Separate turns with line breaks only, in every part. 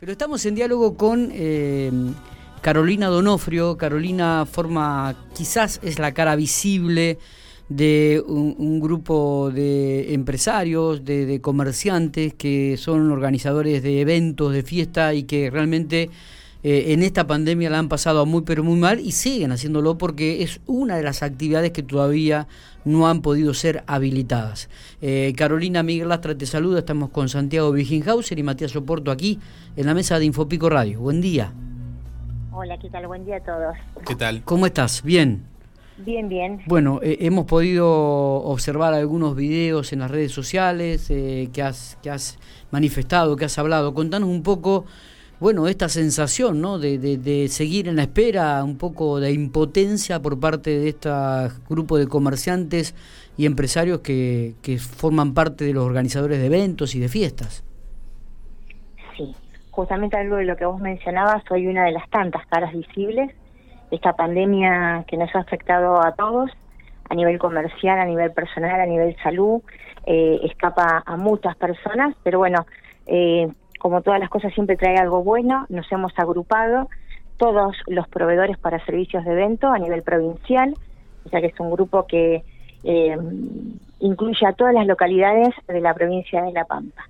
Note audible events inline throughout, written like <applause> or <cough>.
Pero estamos en diálogo con eh, Carolina Donofrio. Carolina forma, quizás es la cara visible de un, grupo de empresarios, de, comerciantes que son organizadores de eventos, de fiesta y que realmente eh, en esta pandemia la han pasado muy pero muy mal y siguen haciéndolo porque es una de las actividades que todavía no han podido ser habilitadas. Eh, Carolina Miguel Lastra te saluda, estamos con Santiago Wiginhauser y Matías Soporto aquí en la mesa de Infopico Radio. Buen día.
Hola, ¿qué tal? Buen día a todos.
¿Qué tal? ¿Cómo estás? Bien.
Bien, bien.
Bueno, eh, hemos podido observar algunos videos en las redes sociales eh, que, has, que has manifestado, que has hablado. Contanos un poco bueno, esta sensación, ¿no? De, de, seguir en la espera, un poco de impotencia por parte de este grupo de comerciantes y empresarios que, que forman parte de los organizadores de eventos y de fiestas.
Sí, justamente algo de lo que vos mencionabas, soy una de las tantas caras visibles de esta pandemia que nos ha afectado a todos, a nivel comercial, a nivel personal, a nivel salud, eh, escapa a muchas personas, pero bueno, eh, como todas las cosas siempre trae algo bueno, nos hemos agrupado todos los proveedores para servicios de evento a nivel provincial, o sea que es un grupo que eh, incluye a todas las localidades de la provincia de La Pampa,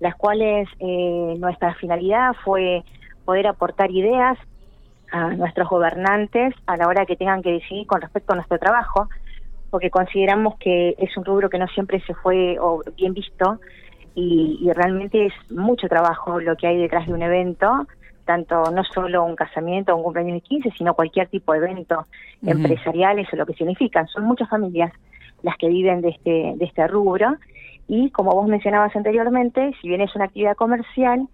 las cuales eh, nuestra finalidad fue poder aportar ideas a nuestros gobernantes a la hora que tengan que decidir con respecto a nuestro trabajo, porque consideramos que es un rubro que no siempre se fue bien visto y, realmente es mucho trabajo lo que hay detrás de un evento, tanto no solo un casamiento o un cumpleaños de 15, sino cualquier tipo de evento empresarial, eso lo que significa. Son muchas familias las que viven de este, de este rubro y como vos mencionabas anteriormente, si bien es una actividad comercial,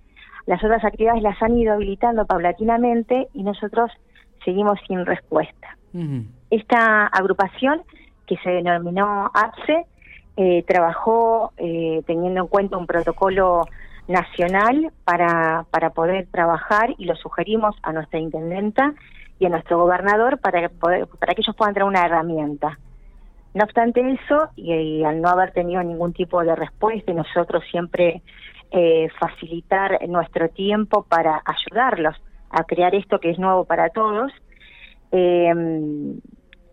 las otras actividades las han ido habilitando paulatinamente y nosotros seguimos sin respuesta. Esta agrupación que se denominó APSE eh, trabajó eh, teniendo en cuenta un protocolo nacional para, para poder trabajar y lo sugerimos a nuestra intendenta y a nuestro gobernador para, poder, para que ellos puedan tener una herramienta. No obstante eso, y, al no haber tenido ningún tipo de respuesta, y nosotros siempre eh, facilitar nuestro tiempo para ayudarlos a crear esto que es nuevo para todos,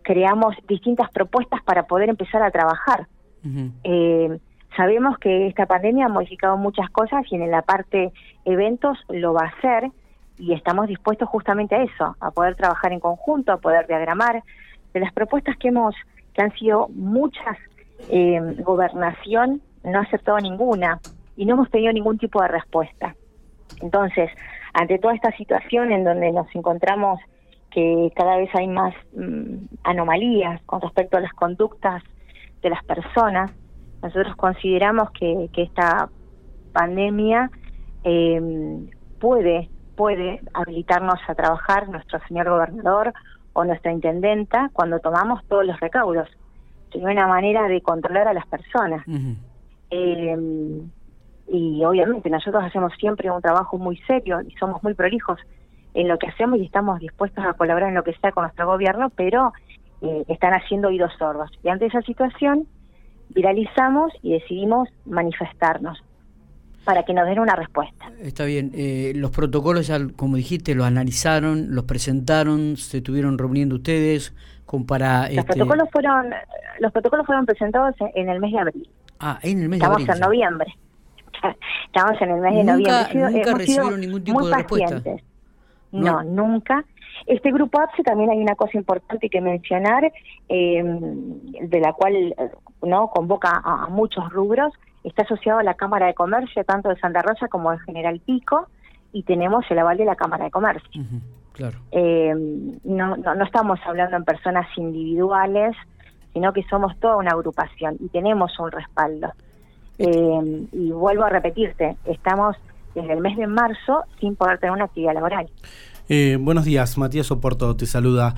creamos distintas propuestas para poder empezar a trabajar eh, sabemos que esta pandemia ha modificado muchas cosas y en la parte eventos lo va a hacer y estamos dispuestos justamente a eso, a poder trabajar en conjunto, a poder diagramar. De las propuestas que hemos, que han sido muchas, eh, gobernación no ha aceptado ninguna y no hemos tenido ningún tipo de respuesta. Entonces, ante toda esta situación en donde nos encontramos que cada vez hay más mm, anomalías con respecto a las conductas de las personas. Nosotros consideramos que, esta pandemia em, puede, puede habilitarnos a trabajar nuestro señor gobernador o nuestra intendenta cuando tomamos todos los recaudos. Sería una manera de controlar a las personas. Em, y obviamente nosotros hacemos siempre un trabajo muy serio y somos muy prolijos en lo que hacemos y estamos dispuestos a colaborar en lo que sea con nuestro gobierno, pero eh, están haciendo oídos sordos. Y ante esa situación, viralizamos y decidimos manifestarnos para que nos den una respuesta.
Está bien. Eh, los protocolos, ya, como dijiste, los analizaron, los presentaron, se estuvieron reuniendo ustedes con para...
Los, este protocolos fueron, los protocolos fueron presentados en el mes de abril.
Ah, en el mes
de
abril.
Estamos en noviembre. <laughs> Estamos en el mes de noviembre.
Nunca recibieron ningún tipo de respuesta.
no, nunca. Este grupo APSE también hay una cosa importante que mencionar, eh, de la cual no convoca a, muchos rubros, está asociado a la Cámara de Comercio, tanto de Santa Rosa como de General Pico, y tenemos el aval de la Cámara de Comercio.
claro.
Eh, no, no, estamos hablando en personas individuales, sino que somos toda una agrupación y tenemos un respaldo. Eh, y vuelvo a repetirte, estamos desde el mes de marzo sin poder tener una actividad laboral.
Eh, buenos días, Matías Oporto te saluda.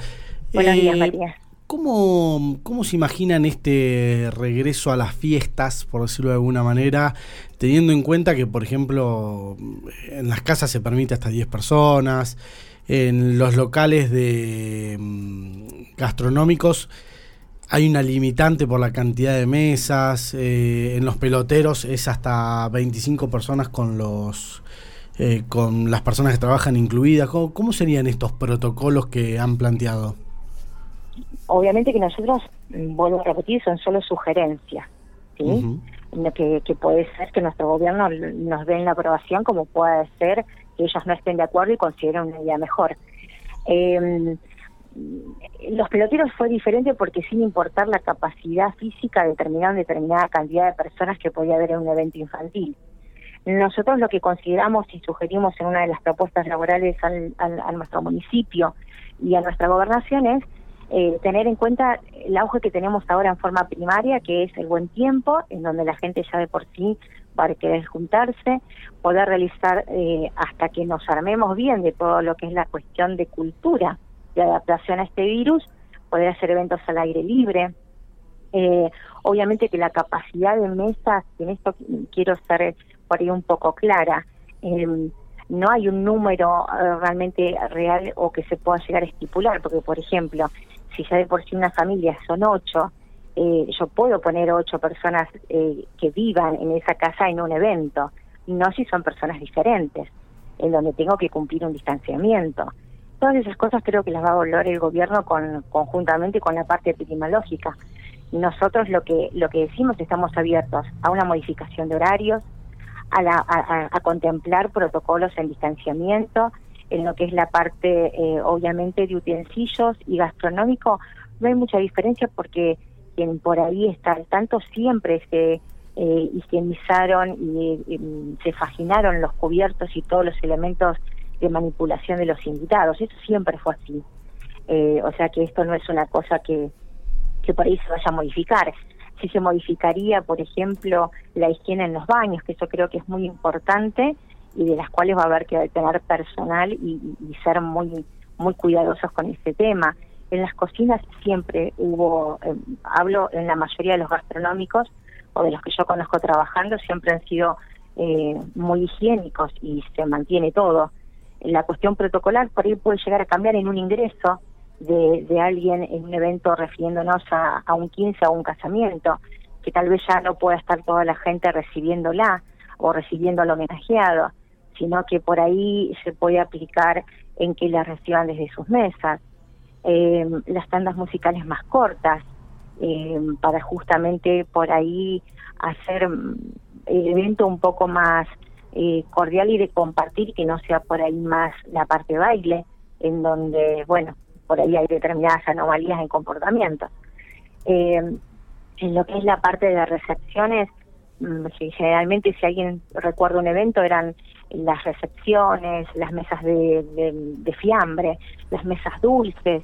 Buenos días, eh, Matías.
¿cómo, ¿Cómo se imaginan este regreso a las fiestas, por decirlo de alguna manera, teniendo en cuenta que, por ejemplo, en las casas se permite hasta 10 personas, en los locales de mm, gastronómicos hay una limitante por la cantidad de mesas, eh, en los peloteros es hasta 25 personas con los eh, con las personas que trabajan incluidas? ¿Cómo, serían estos protocolos que han planteado?
Obviamente que nosotros, mm, vuelvo a repetir, son solo sugerencias, ¿sí? que, que puede ser que nuestro gobierno nos den la aprobación, como puede ser que ellos no estén de acuerdo y consideren una idea mejor. Eh, los peloteros fue diferente porque sin importar la capacidad física determinaron determinada cantidad de personas que podía haber en un evento infantil. Nosotros lo que consideramos y sugerimos en una de las propuestas laborales al, a nuestro municipio y a nuestra gobernación es eh, tener en cuenta el auge que tenemos ahora en forma primaria, que es el buen tiempo, en donde la gente ya de por sí va a querer juntarse, poder realizar eh, hasta que nos armemos bien de todo lo que es la cuestión de cultura de adaptación a este virus, poder hacer eventos al aire libre. Eh, obviamente que la capacidad de mesas, en esto quiero ser por ahí un poco clara, em, no hay un número eh, realmente real o que se pueda llegar a estipular, porque por ejemplo, si ya de por sí una familia son ocho, eh, yo puedo poner ocho personas que vivan en esa casa en un evento, no si son personas diferentes, en donde tengo que cumplir un distanciamiento todas esas cosas creo que las va a valorar el gobierno con, conjuntamente con la parte epidemiológica. Nosotros lo que lo que decimos estamos abiertos a una modificación de horarios, a, a, contemplar protocolos en distanciamiento, en lo que es la parte eh, obviamente de utensilios y gastronómico, no hay mucha diferencia porque quien por ahí está al tanto siempre se eh, higienizaron y, se faginaron los cubiertos y todos los elementos de manipulación de los invitados. Eso siempre fue así. Eh, o sea que esto no es una cosa que, que por ahí se vaya a modificar. Si se modificaría, por ejemplo, la higiene en los baños, que eso creo que es muy importante y de las cuales va a haber que tener personal y, ser muy muy cuidadosos con este tema. En las cocinas siempre hubo, eh, hablo en la mayoría de los gastronómicos o de los que yo conozco trabajando, siempre han sido eh, muy higiénicos y se mantiene todo la cuestión protocolar por ahí puede llegar a cambiar en un ingreso de, alguien en un evento refiriéndonos a, un 15 o un casamiento, que tal vez ya no pueda estar toda la gente recibiéndola o recibiendo al homenajeado, sino que por ahí se puede aplicar en que la reciban desde sus mesas. Eh, las tandas musicales más cortas, eh, para justamente por ahí hacer mm, el evento un poco más eh, cordial y de compartir, que no sea por ahí más la parte baile, en donde, bueno, por ahí hay determinadas anomalías en comportamiento. Eh, en lo que es la parte de recepciones, mm, generalmente si alguien recuerda un evento eran las recepciones, las mesas de, fiambre, las mesas dulces,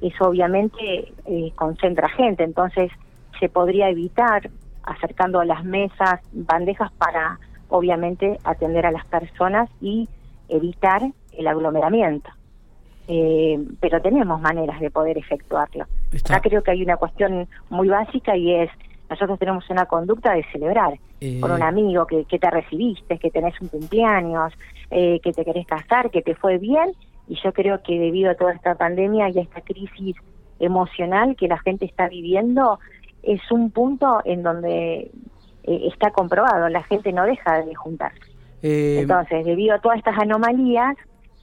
eso obviamente eh, concentra gente, entonces se podría evitar acercando a las mesas bandejas para obviamente atender a las personas y evitar el aglomeramiento. Eh, pero tenemos maneras de poder efectuarlo. Acá creo que hay una cuestión muy básica y es, nosotros tenemos una conducta de celebrar eh, con un amigo que, que, te recibiste, que tenés un cumpleaños, eh, que te querés casar, que te fue bien, y yo creo que debido a toda esta pandemia y a esta crisis emocional que la gente está viviendo, es un punto en donde eh, está comprobado, la gente no deja de juntarse. Entonces, debido a todas estas anomalías,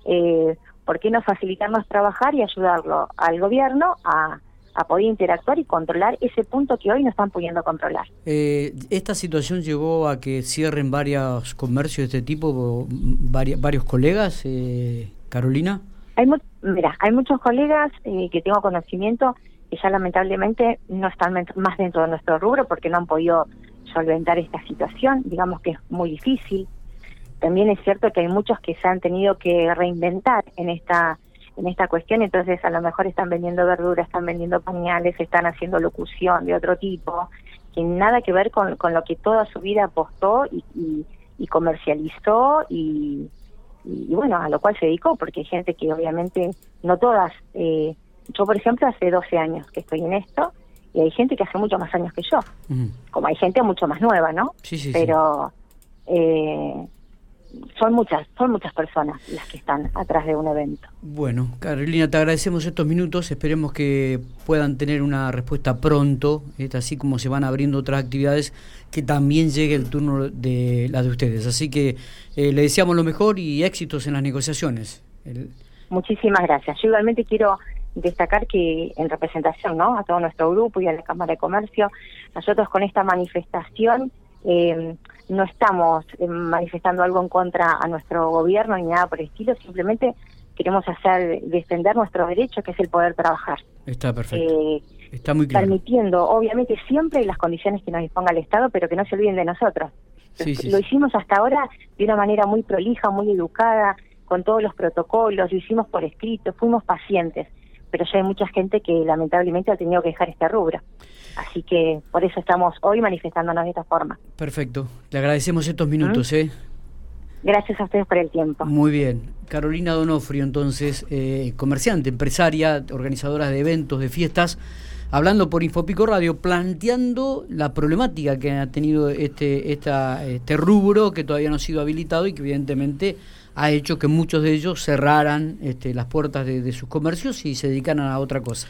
eh, ¿por qué no facilitarnos trabajar y ayudarlo al gobierno a, poder interactuar y controlar ese punto que hoy no están pudiendo controlar?
¿Esta situación llevó a que cierren varios comercios de este tipo, varios, varios colegas, Carolina?
Hay mira, hay muchos colegas que tengo conocimiento que ya lamentablemente no están más dentro de nuestro rubro porque no han podido solventar esta situación, digamos que es muy difícil. También es cierto que hay muchos que se han tenido que reinventar en esta en esta cuestión, entonces a lo mejor están vendiendo verduras, están vendiendo pañales, están haciendo locución de otro tipo, que nada que ver con, con lo que toda su vida apostó y, y, comercializó y, y, bueno, a lo cual se dedicó, porque hay gente que obviamente, no todas, eh, yo por ejemplo hace 12 años que estoy en esto, y hay gente que hace mucho más años que yo, como hay gente mucho más nueva, ¿no?
Sí, sí,
Pero Eh, son muchas, son muchas personas las que están atrás de un evento.
Bueno, Carolina, te agradecemos estos minutos, esperemos que puedan tener una respuesta pronto, así como se van abriendo otras actividades, que también llegue el turno de las de ustedes. Así que eh, le deseamos lo mejor y éxitos en las negociaciones.
Muchísimas gracias. Yo igualmente quiero destacar que en representación ¿no? a todo nuestro grupo y a la Cámara de Comercio, nosotros con esta manifestación eh, no estamos eh, manifestando algo en contra a nuestro gobierno ni nada por el estilo, simplemente queremos hacer defender nuestro derecho, que es el poder trabajar.
Está perfecto. Eh, Está muy claro.
Permitiendo, obviamente, siempre las condiciones que nos disponga el Estado, pero que no se olviden de nosotros. lo hicimos hasta ahora de una manera muy prolija, muy educada, con todos los protocolos, lo hicimos por escrito, fuimos pacientes, pero ya hay mucha gente que lamentablemente ha tenido que dejar este rubro. Así que por eso estamos hoy manifestándonos de esta forma.
Perfecto. Le agradecemos estos minutos. ¿Mm? ¿eh?
Gracias a ustedes por el tiempo.
Muy bien. Carolina Donofrio, entonces, eh, comerciante, empresaria, organizadora de eventos, de fiestas, hablando por Infopico Radio, planteando la problemática que ha tenido este, esta, este rubro que todavía no ha sido habilitado y que evidentemente ha hecho que muchos de ellos cerraran este, las puertas de, de sus comercios y se dedicaran a otra cosa.